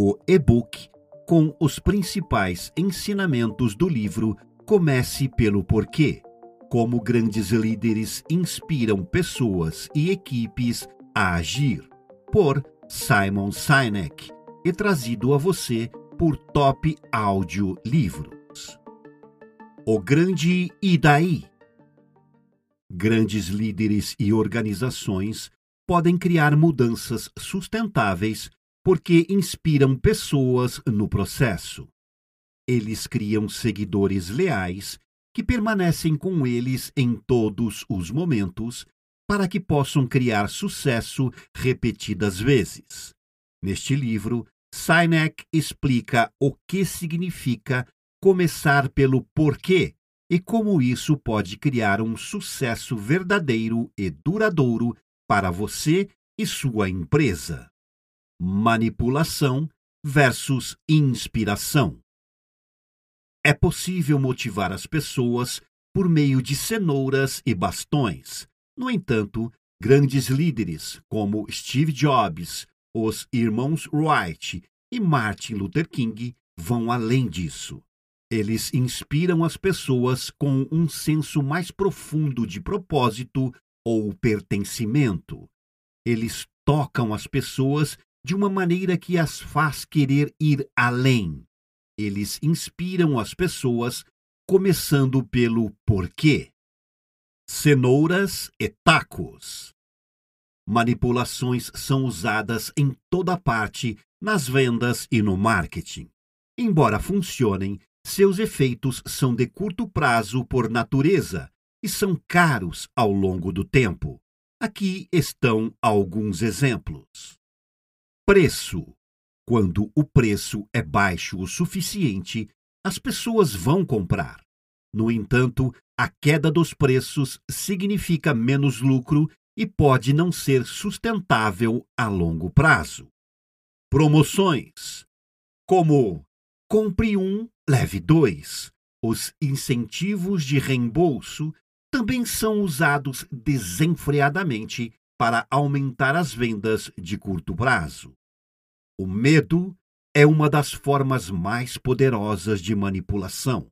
o e-book com os principais ensinamentos do livro Comece pelo Porquê. Como grandes líderes inspiram pessoas e equipes a agir, por Simon Sinek, e trazido a você por Top Áudio Livros. O Grande e Daí. Grandes líderes e organizações podem criar mudanças sustentáveis porque inspiram pessoas no processo. Eles criam seguidores leais que permanecem com eles em todos os momentos para que possam criar sucesso repetidas vezes. Neste livro, Sinek explica o que significa começar pelo porquê e como isso pode criar um sucesso verdadeiro e duradouro para você e sua empresa manipulação versus inspiração. É possível motivar as pessoas por meio de cenouras e bastões. No entanto, grandes líderes como Steve Jobs, os irmãos Wright e Martin Luther King vão além disso. Eles inspiram as pessoas com um senso mais profundo de propósito ou pertencimento. Eles tocam as pessoas de uma maneira que as faz querer ir além. Eles inspiram as pessoas, começando pelo porquê. Cenouras e tacos. Manipulações são usadas em toda parte, nas vendas e no marketing. Embora funcionem, seus efeitos são de curto prazo por natureza e são caros ao longo do tempo. Aqui estão alguns exemplos. Preço. Quando o preço é baixo o suficiente, as pessoas vão comprar. No entanto, a queda dos preços significa menos lucro e pode não ser sustentável a longo prazo. Promoções. Como compre um, leve dois. Os incentivos de reembolso também são usados desenfreadamente para aumentar as vendas de curto prazo. O medo é uma das formas mais poderosas de manipulação.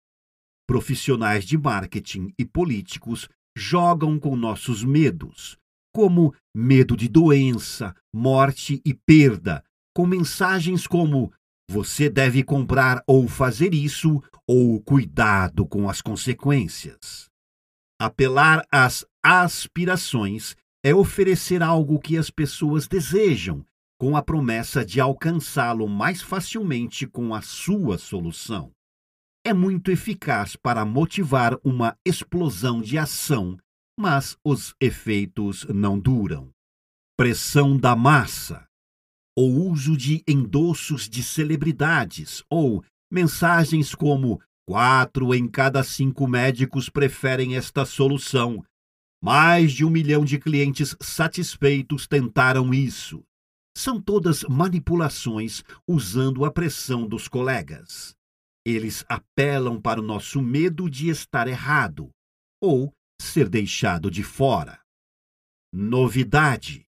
Profissionais de marketing e políticos jogam com nossos medos, como medo de doença, morte e perda, com mensagens como você deve comprar ou fazer isso, ou cuidado com as consequências. Apelar às aspirações é oferecer algo que as pessoas desejam com a promessa de alcançá-lo mais facilmente com a sua solução. É muito eficaz para motivar uma explosão de ação, mas os efeitos não duram. Pressão da massa. O uso de endossos de celebridades ou mensagens como quatro em cada cinco médicos preferem esta solução. Mais de um milhão de clientes satisfeitos tentaram isso são todas manipulações usando a pressão dos colegas. Eles apelam para o nosso medo de estar errado ou ser deixado de fora. Novidade.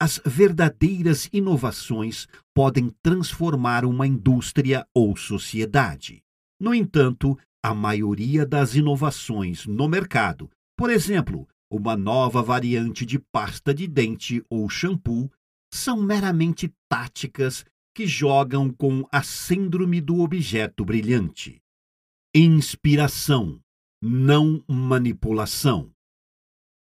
As verdadeiras inovações podem transformar uma indústria ou sociedade. No entanto, a maioria das inovações no mercado, por exemplo, uma nova variante de pasta de dente ou shampoo, são meramente táticas que jogam com a síndrome do objeto brilhante. Inspiração, não manipulação.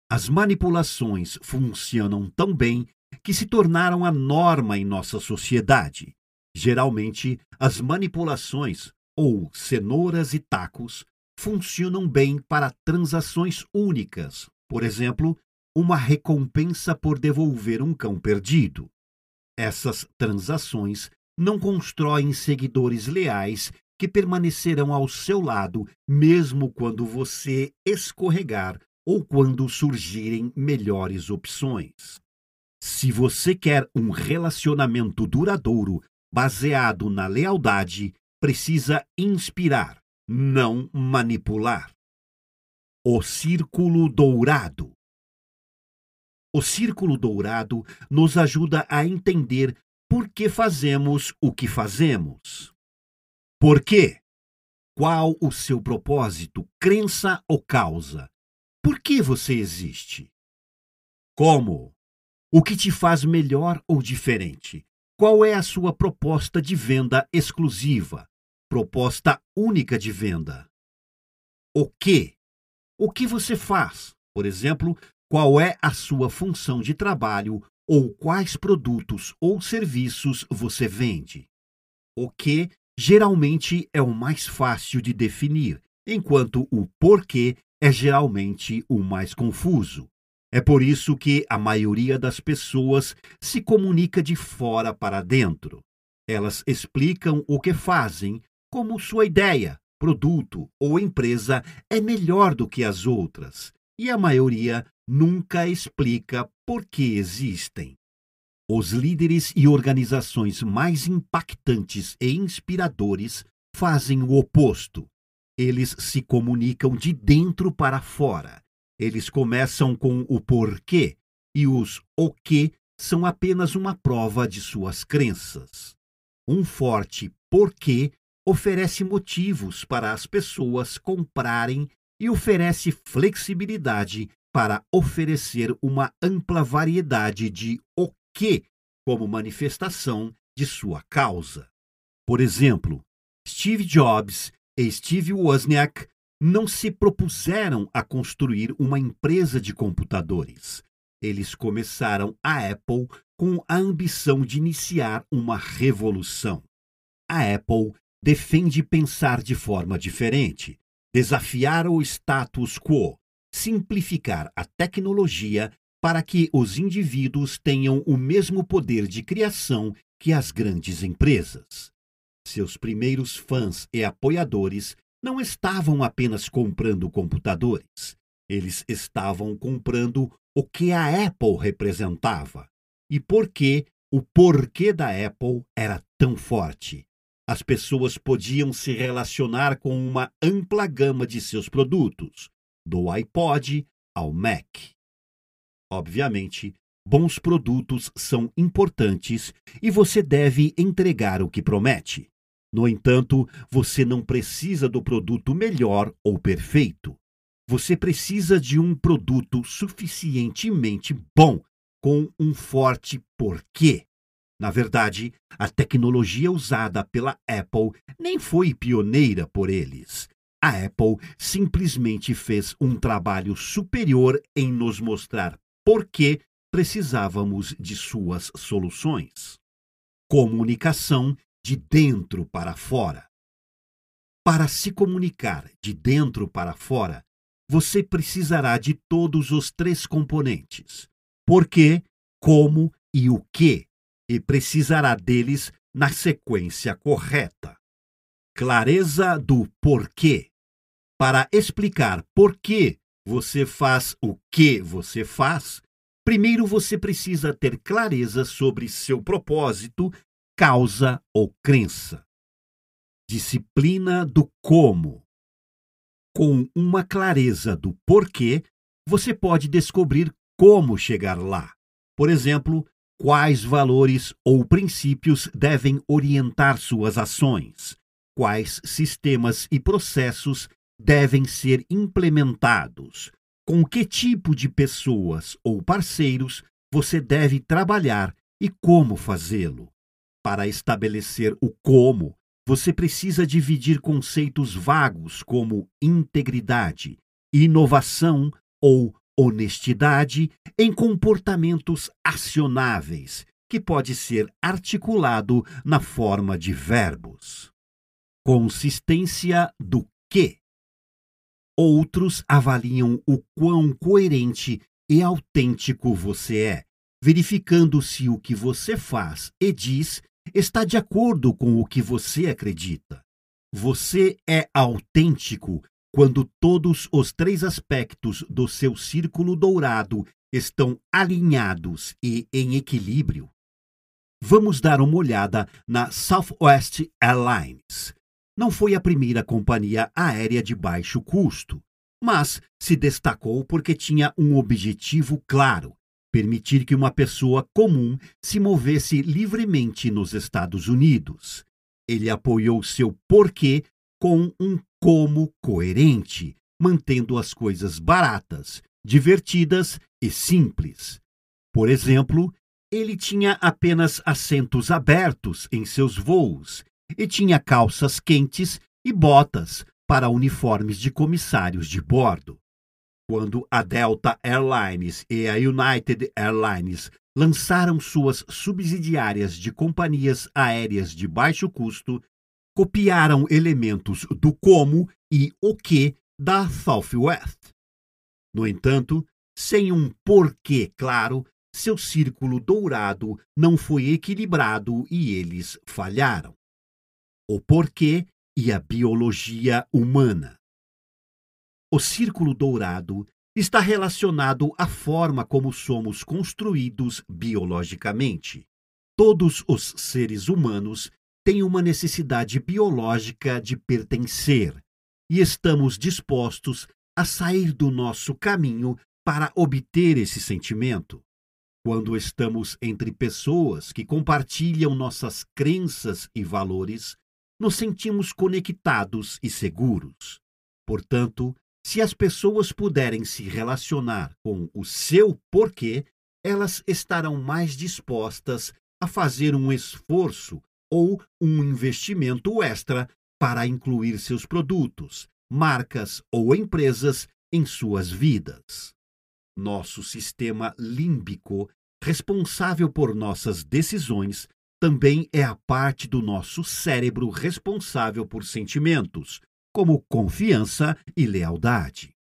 As manipulações funcionam tão bem que se tornaram a norma em nossa sociedade. Geralmente, as manipulações, ou cenouras e tacos, funcionam bem para transações únicas, por exemplo, uma recompensa por devolver um cão perdido. Essas transações não constroem seguidores leais que permanecerão ao seu lado mesmo quando você escorregar ou quando surgirem melhores opções. Se você quer um relacionamento duradouro baseado na lealdade, precisa inspirar, não manipular. O Círculo Dourado O Círculo Dourado nos ajuda a entender por que fazemos o que fazemos. Por quê? Qual o seu propósito, crença ou causa? Por que você existe? Como? O que te faz melhor ou diferente? Qual é a sua proposta de venda exclusiva? Proposta única de venda? O que? O que você faz? Por exemplo, qual é a sua função de trabalho ou quais produtos ou serviços você vende? O que geralmente é o mais fácil de definir, enquanto o porquê é geralmente o mais confuso. É por isso que a maioria das pessoas se comunica de fora para dentro. Elas explicam o que fazem, como sua ideia, produto ou empresa é melhor do que as outras, e a maioria nunca explica por que existem. Os líderes e organizações mais impactantes e inspiradores fazem o oposto. Eles se comunicam de dentro para fora eles começam com o porquê e os o que são apenas uma prova de suas crenças. Um forte porquê oferece motivos para as pessoas comprarem e oferece flexibilidade para oferecer uma ampla variedade de o que como manifestação de sua causa. Por exemplo, Steve Jobs e Steve Wozniak não se propuseram a construir uma empresa de computadores. Eles começaram a Apple com a ambição de iniciar uma revolução. A Apple defende pensar de forma diferente, desafiar o status quo, simplificar a tecnologia para que os indivíduos tenham o mesmo poder de criação que as grandes empresas. Seus primeiros fãs e apoiadores não estavam apenas comprando computadores, eles estavam comprando o que a Apple representava e por que o porquê da Apple era tão forte. As pessoas podiam se relacionar com uma ampla gama de seus produtos, do iPod ao Mac. Obviamente, bons produtos são importantes e você deve entregar o que promete. No entanto, você não precisa do produto melhor ou perfeito. Você precisa de um produto suficientemente bom, com um forte porquê. Na verdade, a tecnologia usada pela Apple nem foi pioneira por eles. A Apple simplesmente fez um trabalho superior em nos mostrar por que precisávamos de suas soluções. Comunicação de dentro para fora. Para se comunicar de dentro para fora, você precisará de todos os três componentes: porquê, como e o que, e precisará deles na sequência correta. Clareza do porquê. Para explicar por que você faz o que você faz, primeiro você precisa ter clareza sobre seu propósito causa ou crença. Disciplina do como. Com uma clareza do porquê, você pode descobrir como chegar lá. Por exemplo, quais valores ou princípios devem orientar suas ações, quais sistemas e processos devem ser implementados, com que tipo de pessoas ou parceiros você deve trabalhar e como fazê-lo. Para estabelecer o como, você precisa dividir conceitos vagos como integridade, inovação ou honestidade em comportamentos acionáveis, que pode ser articulado na forma de verbos. Consistência do que. Outros avaliam o quão coerente e autêntico você é, verificando se o que você faz e diz está de acordo com o que você acredita. Você é autêntico quando todos os três aspectos do seu círculo dourado estão alinhados e em equilíbrio. Vamos dar uma olhada na Southwest Airlines. Não foi a primeira companhia aérea de baixo custo, mas se destacou porque tinha um objetivo claro: permitir que uma pessoa comum se movesse livremente nos Estados Unidos. Ele apoiou seu porquê com um como coerente, mantendo as coisas baratas, divertidas e simples. Por exemplo, ele tinha apenas assentos abertos em seus voos e tinha calças quentes e botas para uniformes de comissários de bordo. Quando a Delta Airlines e a United Airlines lançaram suas subsidiárias de companhias aéreas de baixo custo, copiaram elementos do como e o que da Southwest. No entanto, sem um porquê claro, seu círculo dourado não foi equilibrado e eles falharam. O porquê e a biologia humana. O círculo dourado está relacionado à forma como somos construídos biologicamente. Todos os seres humanos têm uma necessidade biológica de pertencer e estamos dispostos a sair do nosso caminho para obter esse sentimento. Quando estamos entre pessoas que compartilham nossas crenças e valores, nos sentimos conectados e seguros. Portanto, se as pessoas puderem se relacionar com o seu porquê, elas estarão mais dispostas a fazer um esforço ou um investimento extra para incluir seus produtos, marcas ou empresas em suas vidas. Nosso sistema límbico, responsável por nossas decisões, também é a parte do nosso cérebro responsável por sentimentos, como confiança e lealdade.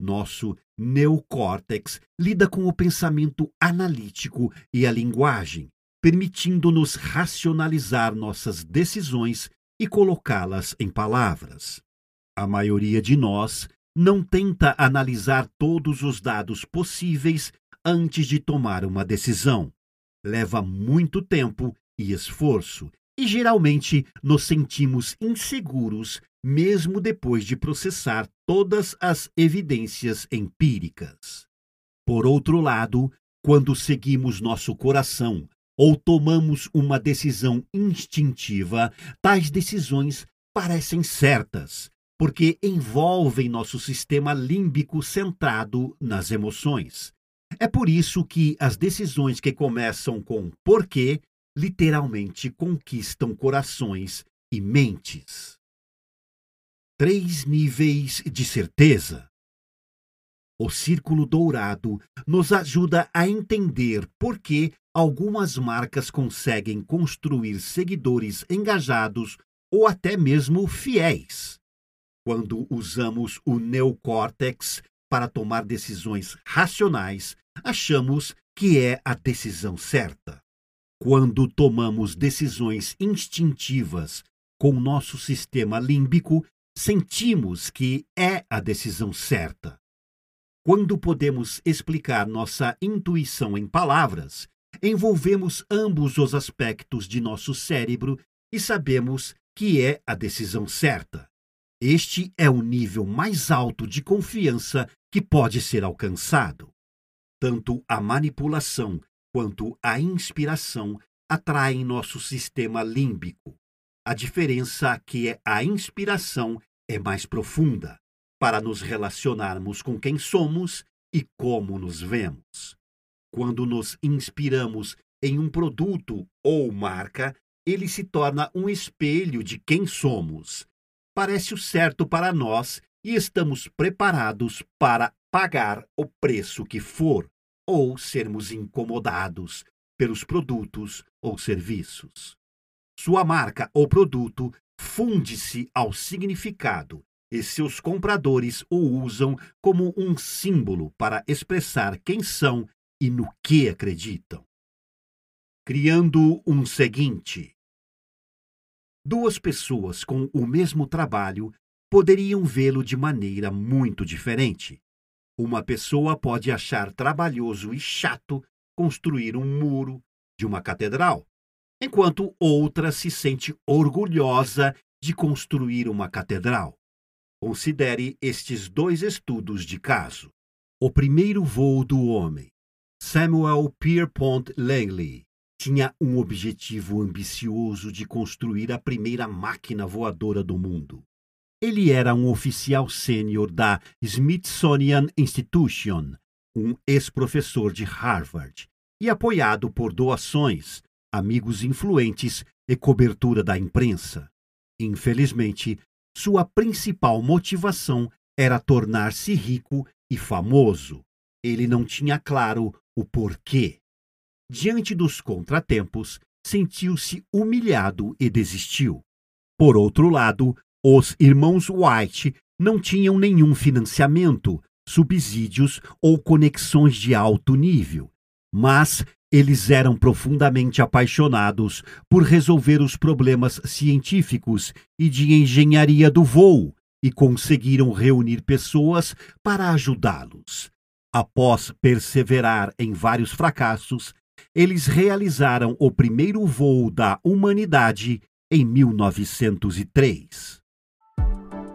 Nosso neocórtex lida com o pensamento analítico e a linguagem, permitindo-nos racionalizar nossas decisões e colocá-las em palavras. A maioria de nós não tenta analisar todos os dados possíveis antes de tomar uma decisão. Leva muito tempo e esforço, e geralmente nos sentimos inseguros mesmo depois de processar todas as evidências empíricas. Por outro lado, quando seguimos nosso coração ou tomamos uma decisão instintiva, tais decisões parecem certas, porque envolvem nosso sistema límbico centrado nas emoções. É por isso que as decisões que começam com porquê literalmente conquistam corações e mentes três níveis de certeza. O círculo dourado nos ajuda a entender por que algumas marcas conseguem construir seguidores engajados ou até mesmo fiéis. Quando usamos o neocórtex para tomar decisões racionais, achamos que é a decisão certa. Quando tomamos decisões instintivas com nosso sistema límbico, sentimos que é a decisão certa. Quando podemos explicar nossa intuição em palavras, envolvemos ambos os aspectos de nosso cérebro e sabemos que é a decisão certa. Este é o nível mais alto de confiança que pode ser alcançado. Tanto a manipulação quanto a inspiração atraem nosso sistema límbico. A diferença é que a inspiração é mais profunda para nos relacionarmos com quem somos e como nos vemos. Quando nos inspiramos em um produto ou marca, ele se torna um espelho de quem somos. Parece o certo para nós e estamos preparados para pagar o preço que for ou sermos incomodados pelos produtos ou serviços. Sua marca ou produto funde-se ao significado e seus compradores o usam como um símbolo para expressar quem são e no que acreditam. Criando um seguinte. duas pessoas com o mesmo trabalho poderiam vê-lo de maneira muito diferente. Uma pessoa pode achar trabalhoso e chato construir um muro de uma catedral, enquanto outra se sente orgulhosa de construir uma catedral. Considere estes dois estudos de caso. O primeiro voo do homem. Samuel Pierpont Langley tinha um objetivo ambicioso de construir a primeira máquina voadora do mundo. Ele era um oficial sênior da Smithsonian Institution, um ex-professor de Harvard, e apoiado por doações, amigos influentes e cobertura da imprensa. Infelizmente, sua principal motivação era tornar-se rico e famoso. Ele não tinha claro o porquê. Diante dos contratempos, sentiu-se humilhado e desistiu. Por outro lado, os irmãos White não tinham nenhum financiamento, subsídios ou conexões de alto nível, mas eles eram profundamente apaixonados por resolver os problemas científicos e de engenharia do voo e conseguiram reunir pessoas para ajudá-los. Após perseverar em vários fracassos, eles realizaram o primeiro voo da humanidade em 1903.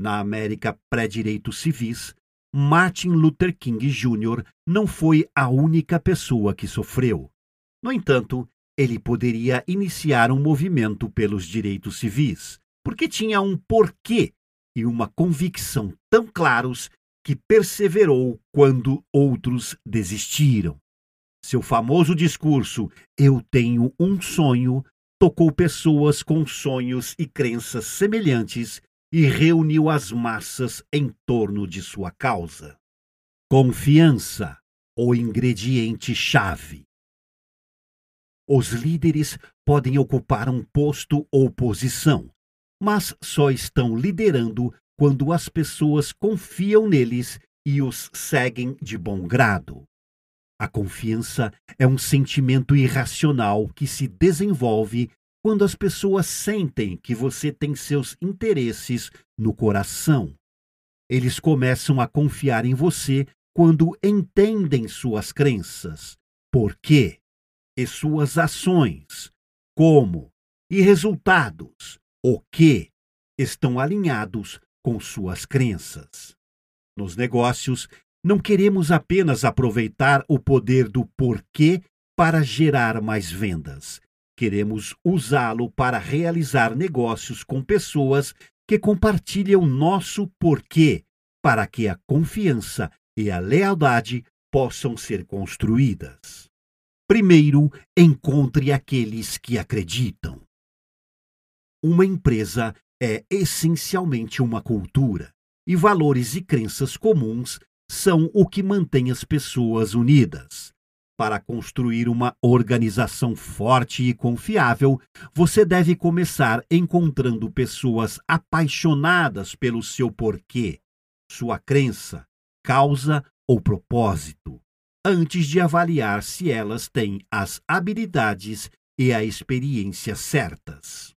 Na América pré-direitos civis, Martin Luther King Jr. não foi a única pessoa que sofreu. No entanto, ele poderia iniciar um movimento pelos direitos civis, porque tinha um porquê e uma convicção tão claros que perseverou quando outros desistiram. Seu famoso discurso Eu tenho um sonho tocou pessoas com sonhos e crenças semelhantes e reuniu as massas em torno de sua causa. Confiança, o ingrediente-chave. Os líderes podem ocupar um posto ou posição, mas só estão liderando quando as pessoas confiam neles e os seguem de bom grado. A confiança é um sentimento irracional que se desenvolve quando as pessoas sentem que você tem seus interesses no coração. Eles começam a confiar em você quando entendem suas crenças, porquê e suas ações, como e resultados, o que estão alinhados com suas crenças. Nos negócios, não queremos apenas aproveitar o poder do porquê para gerar mais vendas Queremos usá-lo para realizar negócios com pessoas que compartilham nosso porquê, para que a confiança e a lealdade possam ser construídas. Primeiro, encontre aqueles que acreditam. Uma empresa é essencialmente uma cultura, e valores e crenças comuns são o que mantém as pessoas unidas. Para construir uma organização forte e confiável, você deve começar encontrando pessoas apaixonadas pelo seu porquê, sua crença, causa ou propósito, antes de avaliar se elas têm as habilidades e a experiência certas.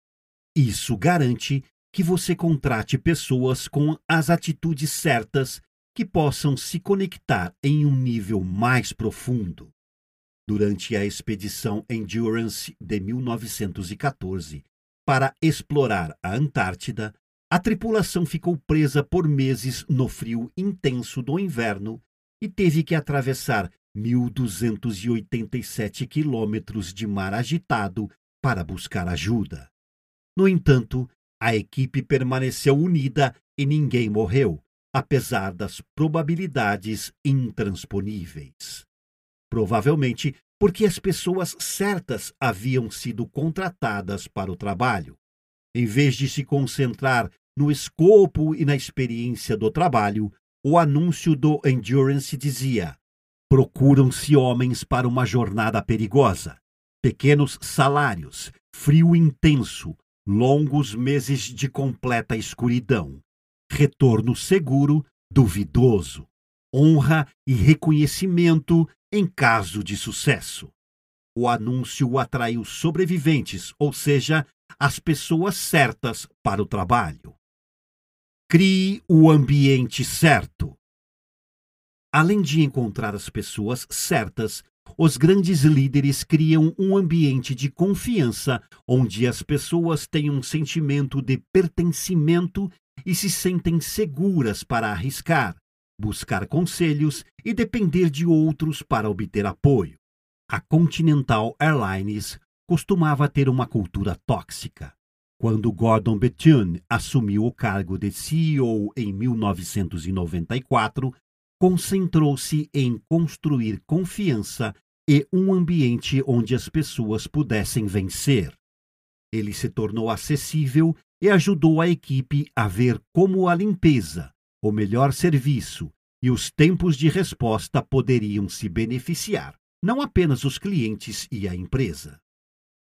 Isso garante que você contrate pessoas com as atitudes certas que possam se conectar em um nível mais profundo. Durante a expedição Endurance de 1914 para explorar a Antártida, a tripulação ficou presa por meses no frio intenso do inverno e teve que atravessar 1.287 quilômetros de mar agitado para buscar ajuda. No entanto, a equipe permaneceu unida e ninguém morreu, apesar das probabilidades intransponíveis provavelmente porque as pessoas certas haviam sido contratadas para o trabalho. Em vez de se concentrar no escopo e na experiência do trabalho, o anúncio do Endurance dizia: procuram-se homens para uma jornada perigosa, pequenos salários, frio intenso, longos meses de completa escuridão, retorno seguro, duvidoso, honra e reconhecimento em caso de sucesso. O anúncio atraiu sobreviventes, ou seja, as pessoas certas para o trabalho. Crie o ambiente certo. Além de encontrar as pessoas certas, os grandes líderes criam um ambiente de confiança onde as pessoas têm um sentimento de pertencimento e se sentem seguras para arriscar, buscar conselhos e depender de outros para obter apoio. A Continental Airlines costumava ter uma cultura tóxica. Quando Gordon Bethune assumiu o cargo de CEO em 1994, concentrou-se em construir confiança e um ambiente onde as pessoas pudessem vencer. Ele se tornou acessível e ajudou a equipe a ver como a limpeza, o melhor serviço e os tempos de resposta poderiam se beneficiar, não apenas os clientes e a empresa.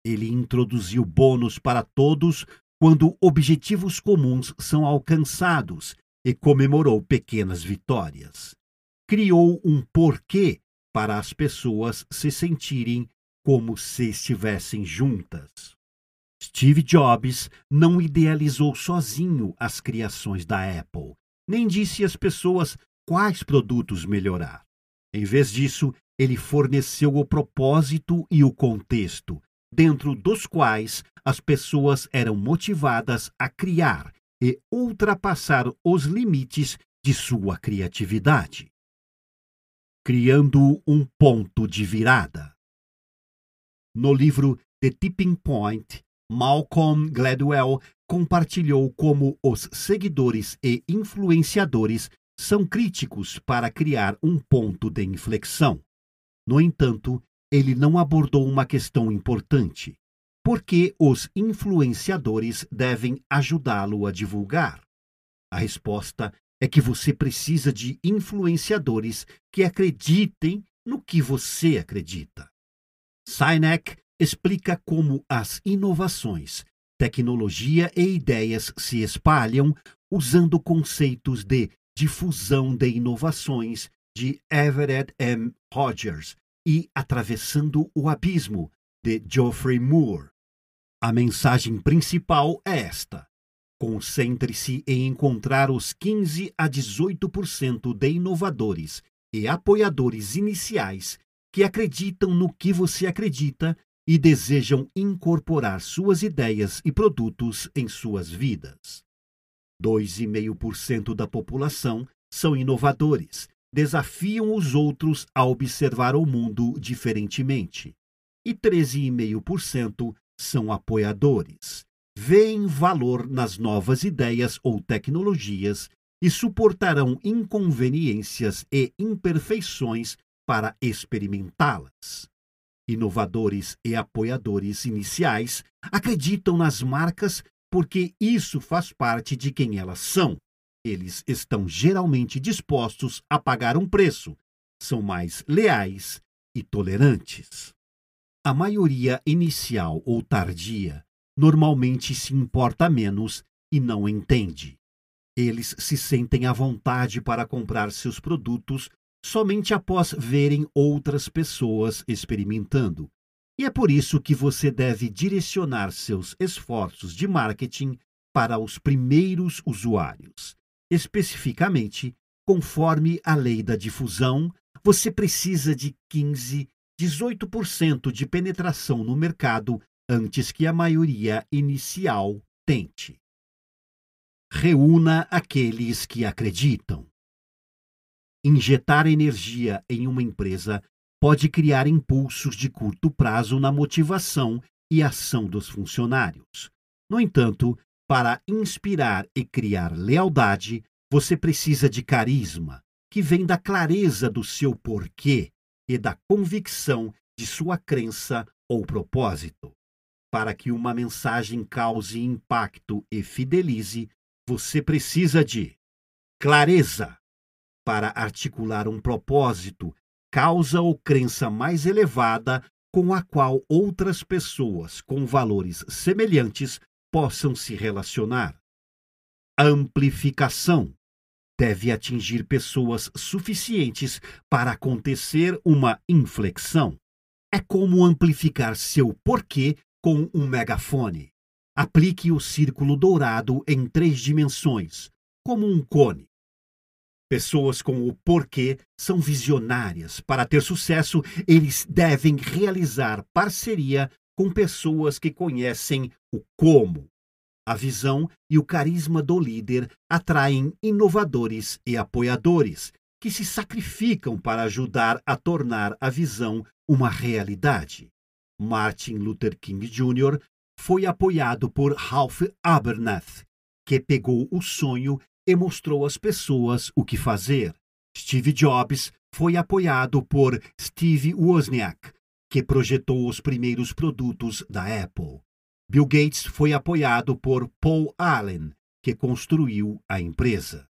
Ele introduziu bônus para todos quando objetivos comuns são alcançados e comemorou pequenas vitórias. Criou um porquê para as pessoas se sentirem como se estivessem juntas. Steve Jobs não idealizou sozinho as criações da Apple, nem disse às pessoas quais produtos melhorar. Em vez disso, ele forneceu o propósito e o contexto, dentro dos quais as pessoas eram motivadas a criar e ultrapassar os limites de sua criatividade. Criando um ponto de virada. No livro The Tipping Point, Malcolm Gladwell compartilhou como os seguidores e influenciadores são críticos para criar um ponto de inflexão. No entanto, ele não abordou uma questão importante porque os influenciadores devem ajudá-lo a divulgar? A resposta é que você precisa de influenciadores que acreditem no que você acredita. Sinek explica como as inovações, tecnologia e ideias se espalham usando conceitos de difusão de inovações de Everett M. Rogers e atravessando o abismo de Geoffrey Moore. A mensagem principal é esta: concentre-se em encontrar os 15 a 18% de inovadores e apoiadores iniciais que acreditam no que você acredita e desejam incorporar suas ideias e produtos em suas vidas. 2,5% da população são inovadores, desafiam os outros a observar o mundo diferentemente. E 13,5% são apoiadores, veem valor nas novas ideias ou tecnologias e suportarão inconveniências e imperfeições para experimentá-las. Inovadores e apoiadores iniciais acreditam nas marcas porque isso faz parte de quem elas são. Eles estão geralmente dispostos a pagar um preço, são mais leais e tolerantes. A maioria inicial ou tardia normalmente se importa menos e não entende. Eles se sentem à vontade para comprar seus produtos somente após verem outras pessoas experimentando. E é por isso que você deve direcionar seus esforços de marketing para os primeiros usuários. Especificamente, conforme a lei da difusão, você precisa de 15 18% de penetração no mercado antes que a maioria inicial tente. Reúna aqueles que acreditam. Injetar energia em uma empresa pode criar impulsos de curto prazo na motivação e ação dos funcionários. No entanto, para inspirar e criar lealdade, você precisa de carisma, que vem da clareza do seu porquê e da convicção de sua crença ou propósito. Para que uma mensagem cause impacto e fidelize, você precisa de clareza para articular um propósito, causa ou crença mais elevada com a qual outras pessoas com valores semelhantes possam se relacionar. Amplificação deve atingir pessoas suficientes para acontecer uma inflexão. É como amplificar seu porquê com um megafone. Aplique o círculo dourado em três dimensões, como um cone. Pessoas com o porquê são visionárias. Para ter sucesso, eles devem realizar parceria com pessoas que conhecem o como. A visão e o carisma do líder atraem inovadores e apoiadores que se sacrificam para ajudar a tornar a visão uma realidade. Martin Luther King Jr. foi apoiado por Ralph Abernathy, que pegou o sonho e mostrou às pessoas o que fazer. Steve Jobs foi apoiado por Steve Wozniak, que projetou os primeiros produtos da Apple. Bill Gates foi apoiado por Paul Allen, que construiu a empresa.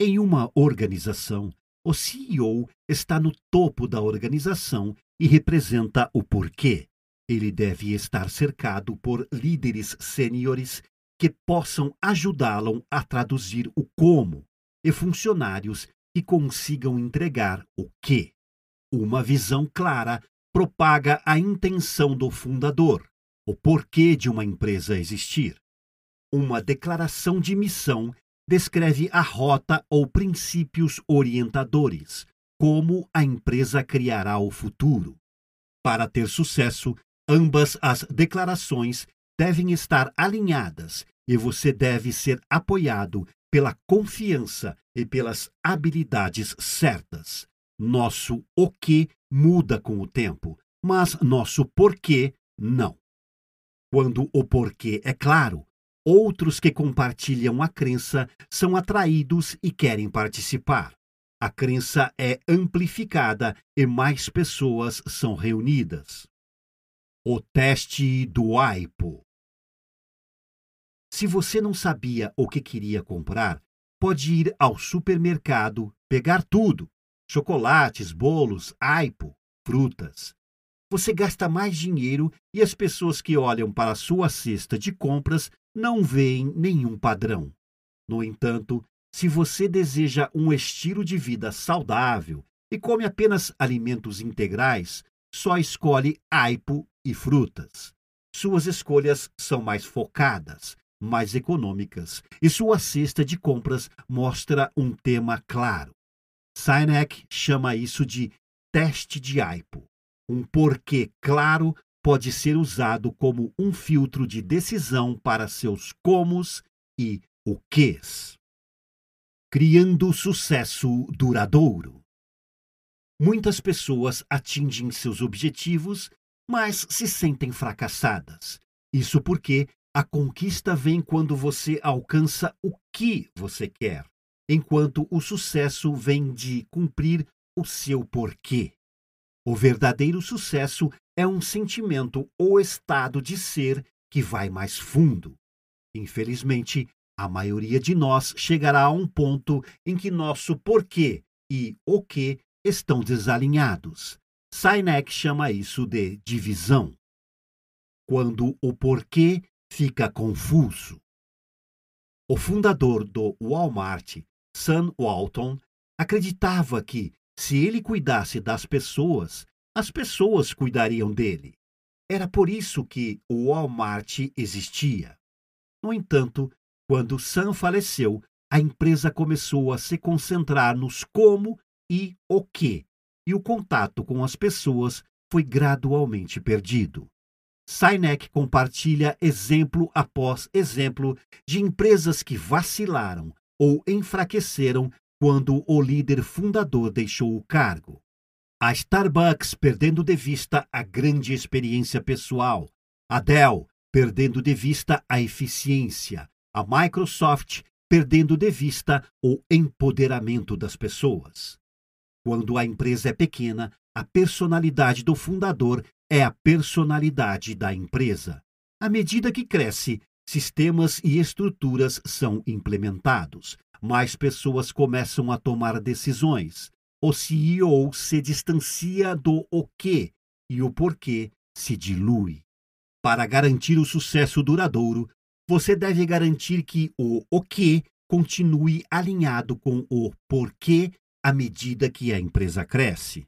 Em uma organização, o CEO está no topo da organização e representa o porquê. Ele deve estar cercado por líderes sêniores que possam ajudá-lo a traduzir o como e funcionários que consigam entregar o que. Uma visão clara propaga a intenção do fundador, o porquê de uma empresa existir. Uma declaração de missão descreve a rota ou princípios orientadores, como a empresa criará o futuro. Para ter sucesso, ambas as declarações devem estar alinhadas e você deve ser apoiado pela confiança e pelas habilidades certas. Nosso o que muda com o tempo, mas nosso porquê não. Quando o porquê é claro, outros que compartilham a crença são atraídos e querem participar. A crença é amplificada e mais pessoas são reunidas. O teste do AIPO. Se você não sabia o que queria comprar, pode ir ao supermercado, pegar tudo: chocolates, bolos, aipo, frutas você gasta mais dinheiro e as pessoas que olham para a sua cesta de compras não veem nenhum padrão. No entanto, se você deseja um estilo de vida saudável e come apenas alimentos integrais, só escolhe aipo e frutas. Suas escolhas são mais focadas, mais econômicas, e sua cesta de compras mostra um tema claro. Sinek chama isso de teste de aipo. Um porquê claro pode ser usado como um filtro de decisão para seus comos e o quês. Criando sucesso duradouro. Muitas pessoas atingem seus objetivos, mas se sentem fracassadas. Isso porque a conquista vem quando você alcança o que você quer, enquanto o sucesso vem de cumprir o seu porquê. O verdadeiro sucesso é um sentimento ou estado de ser que vai mais fundo. Infelizmente, a maioria de nós chegará a um ponto em que nosso porquê e o que estão desalinhados. Sinek chama isso de divisão. Quando o porquê fica confuso. O fundador do Walmart, Sam Walton, acreditava que se ele cuidasse das pessoas, as pessoas cuidariam dele. Era por isso que o Walmart existia. No entanto, quando Sam faleceu, a empresa começou a se concentrar nos como e o que, e o contato com as pessoas foi gradualmente perdido. Sinek compartilha exemplo após exemplo de empresas que vacilaram ou enfraqueceram quando o líder fundador deixou o cargo. A Starbucks perdendo de vista a grande experiência pessoal, a Dell perdendo de vista a eficiência, a Microsoft perdendo de vista o empoderamento das pessoas. Quando a empresa é pequena, a personalidade do fundador é a personalidade da empresa. À medida que cresce, sistemas e estruturas são implementados, mais pessoas começam a tomar decisões. O CEO se distancia do o que e o porquê se dilui. Para garantir o sucesso duradouro, você deve garantir que o o que continue alinhado com o porquê à medida que a empresa cresce.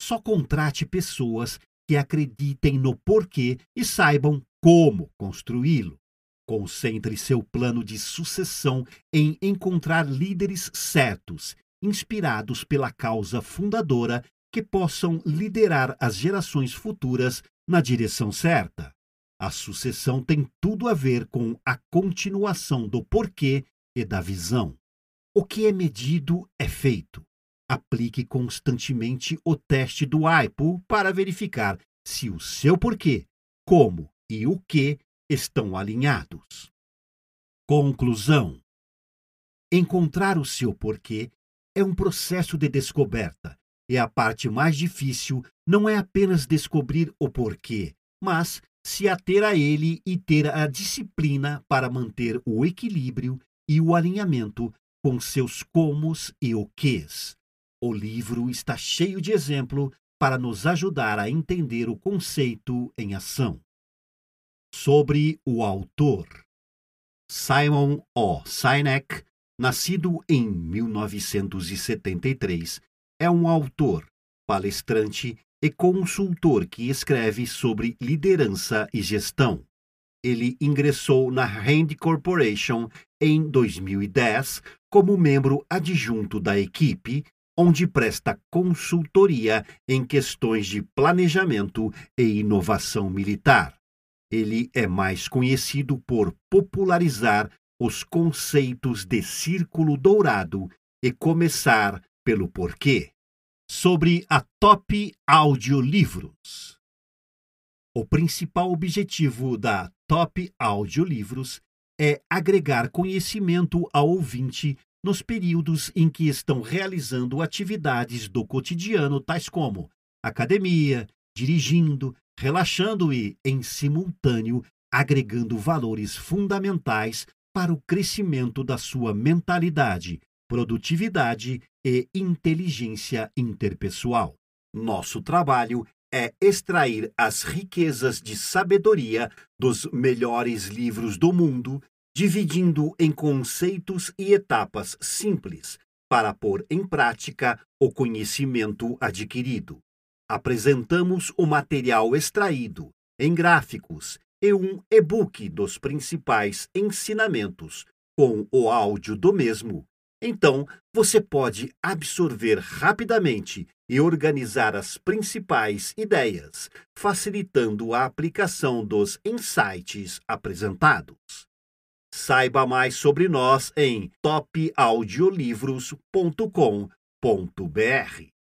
Só contrate pessoas que acreditem no porquê e saibam como construí-lo. Concentre seu plano de sucessão em encontrar líderes certos, inspirados pela causa fundadora, que possam liderar as gerações futuras na direção certa. A sucessão tem tudo a ver com a continuação do porquê e da visão. O que é medido é feito. Aplique constantemente o teste do AIPO para verificar se o seu porquê, como e o que estão alinhados. Conclusão: Encontrar o seu porquê é um processo de descoberta, e a parte mais difícil não é apenas descobrir o porquê, mas se ater a ele e ter a disciplina para manter o equilíbrio e o alinhamento com seus comos e o quês. O livro está cheio de exemplo para nos ajudar a entender o conceito em ação. Sobre o autor. Simon O. Sinek, nascido em 1973, é um autor, palestrante e consultor que escreve sobre liderança e gestão. Ele ingressou na Rand Corporation em 2010 como membro adjunto da equipe, onde presta consultoria em questões de planejamento e inovação militar. Ele é mais conhecido por popularizar os conceitos de círculo dourado e começar pelo porquê. Sobre a Top Audiolivros. O principal objetivo da Top Audiolivros é agregar conhecimento ao ouvinte nos períodos em que estão realizando atividades do cotidiano, tais como academia, dirigindo, relaxando e, em simultâneo, agregando valores fundamentais para o crescimento da sua mentalidade, produtividade e inteligência interpessoal. Nosso trabalho é extrair as riquezas de sabedoria dos melhores livros do mundo, dividindo em conceitos e etapas simples para pôr em prática o conhecimento adquirido. Apresentamos o material extraído em gráficos e um e-book dos principais ensinamentos, com o áudio do mesmo então, você pode absorver rapidamente e organizar as principais ideias, facilitando a aplicação dos insights apresentados. Saiba mais sobre nós em topaudiolivros.com.br.